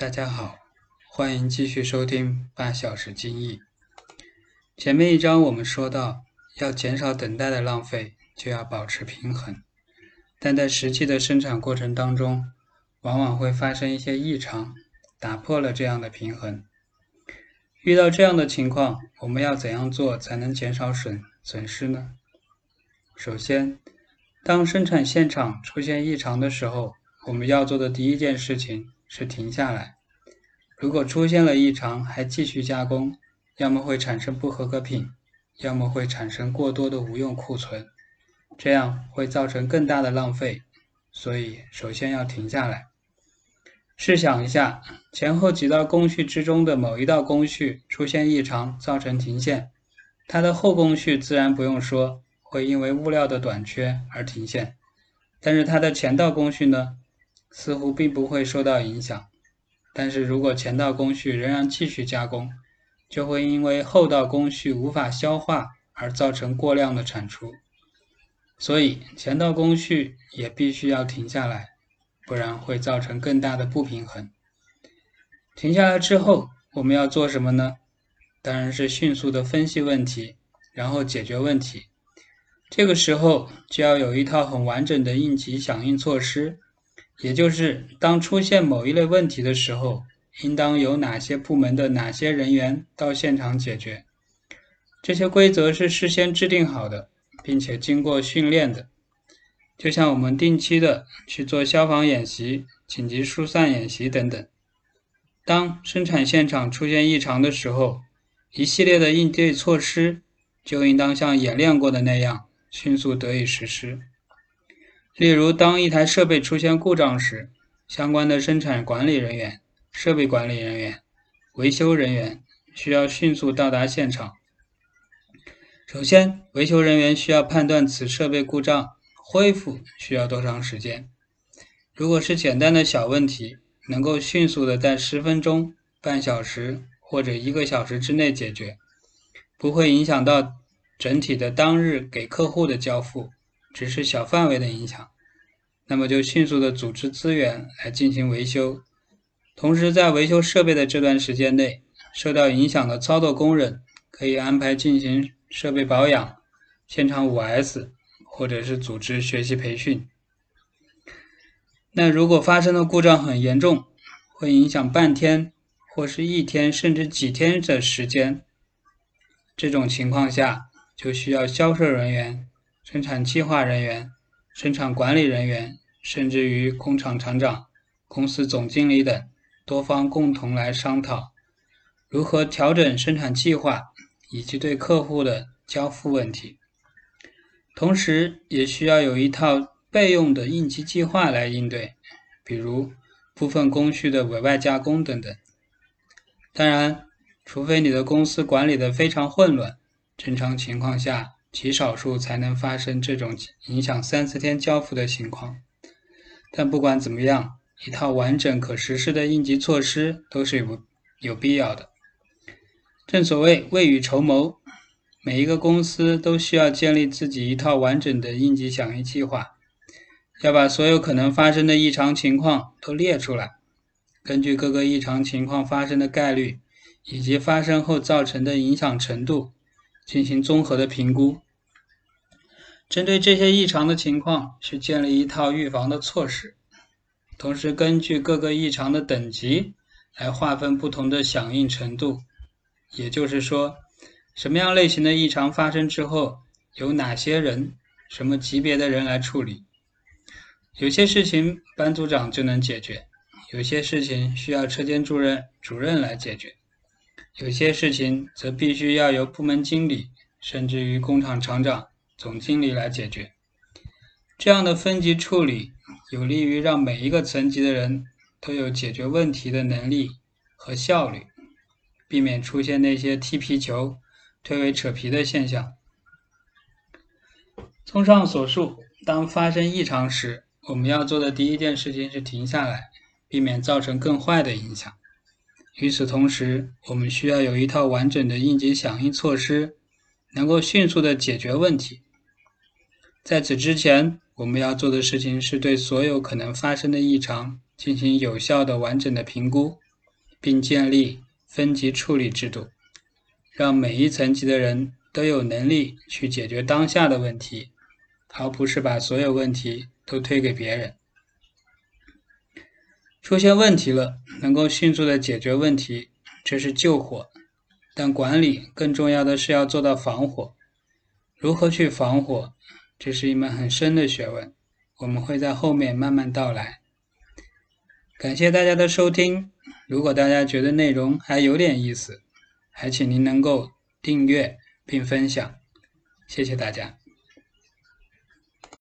大家好，欢迎继续收听八小时精益。前面一章我们说到，要减少等待的浪费，就要保持平衡。但在实际的生产过程当中，往往会发生一些异常，打破了这样的平衡。遇到这样的情况，我们要怎样做才能减少损损失呢？首先，当生产现场出现异常的时候，我们要做的第一件事情是停下来。如果出现了异常还继续加工，要么会产生不合格品，要么会产生过多的无用库存，这样会造成更大的浪费。所以，首先要停下来。试想一下，前后几道工序之中的某一道工序出现异常，造成停线，它的后工序自然不用说，会因为物料的短缺而停线。但是它的前道工序呢，似乎并不会受到影响。但是如果前道工序仍然继续加工，就会因为后道工序无法消化而造成过量的产出。所以前道工序也必须要停下来。不然会造成更大的不平衡。停下来之后，我们要做什么呢？当然是迅速的分析问题，然后解决问题。这个时候就要有一套很完整的应急响应措施，也就是当出现某一类问题的时候，应当由哪些部门的哪些人员到现场解决。这些规则是事先制定好的，并且经过训练的。就像我们定期的去做消防演习、紧急疏散演习等等。当生产现场出现异常的时候，一系列的应对措施就应当像演练过的那样迅速得以实施。例如，当一台设备出现故障时，相关的生产管理人员、设备管理人员、维修人员需要迅速到达现场。首先，维修人员需要判断此设备故障。恢复需要多长时间？如果是简单的小问题，能够迅速的在十分钟、半小时或者一个小时之内解决，不会影响到整体的当日给客户的交付，只是小范围的影响，那么就迅速的组织资源来进行维修。同时，在维修设备的这段时间内，受到影响的操作工人可以安排进行设备保养、现场五 S。或者是组织学习培训。那如果发生的故障很严重，会影响半天或是一天甚至几天的时间，这种情况下就需要销售人员、生产计划人员、生产管理人员，甚至于工厂厂长、公司总经理等多方共同来商讨，如何调整生产计划以及对客户的交付问题。同时，也需要有一套备用的应急计划来应对，比如部分工序的委外加工等等。当然，除非你的公司管理的非常混乱，正常情况下极少数才能发生这种影响三四天交付的情况。但不管怎么样，一套完整可实施的应急措施都是有有必要的。正所谓未雨绸缪。每一个公司都需要建立自己一套完整的应急响应计划，要把所有可能发生的异常情况都列出来，根据各个异常情况发生的概率以及发生后造成的影响程度进行综合的评估。针对这些异常的情况，去建立一套预防的措施，同时根据各个异常的等级来划分不同的响应程度。也就是说。什么样类型的异常发生之后，由哪些人、什么级别的人来处理？有些事情班组长就能解决，有些事情需要车间主任、主任来解决，有些事情则必须要由部门经理，甚至于工厂厂长、总经理来解决。这样的分级处理，有利于让每一个层级的人都有解决问题的能力和效率，避免出现那些踢皮球。推诿扯皮的现象。综上所述，当发生异常时，我们要做的第一件事情是停下来，避免造成更坏的影响。与此同时，我们需要有一套完整的应急响应措施，能够迅速的解决问题。在此之前，我们要做的事情是对所有可能发生的异常进行有效的、完整的评估，并建立分级处理制度，让每一层级的人都有能力去解决当下的问题，而不是把所有问题都推给别人。出现问题了，能够迅速的解决问题，这是救火。但管理更重要的是要做到防火。如何去防火，这是一门很深的学问，我们会在后面慢慢道来。感谢大家的收听，如果大家觉得内容还有点意思，还请您能够订阅并分享，谢谢大家。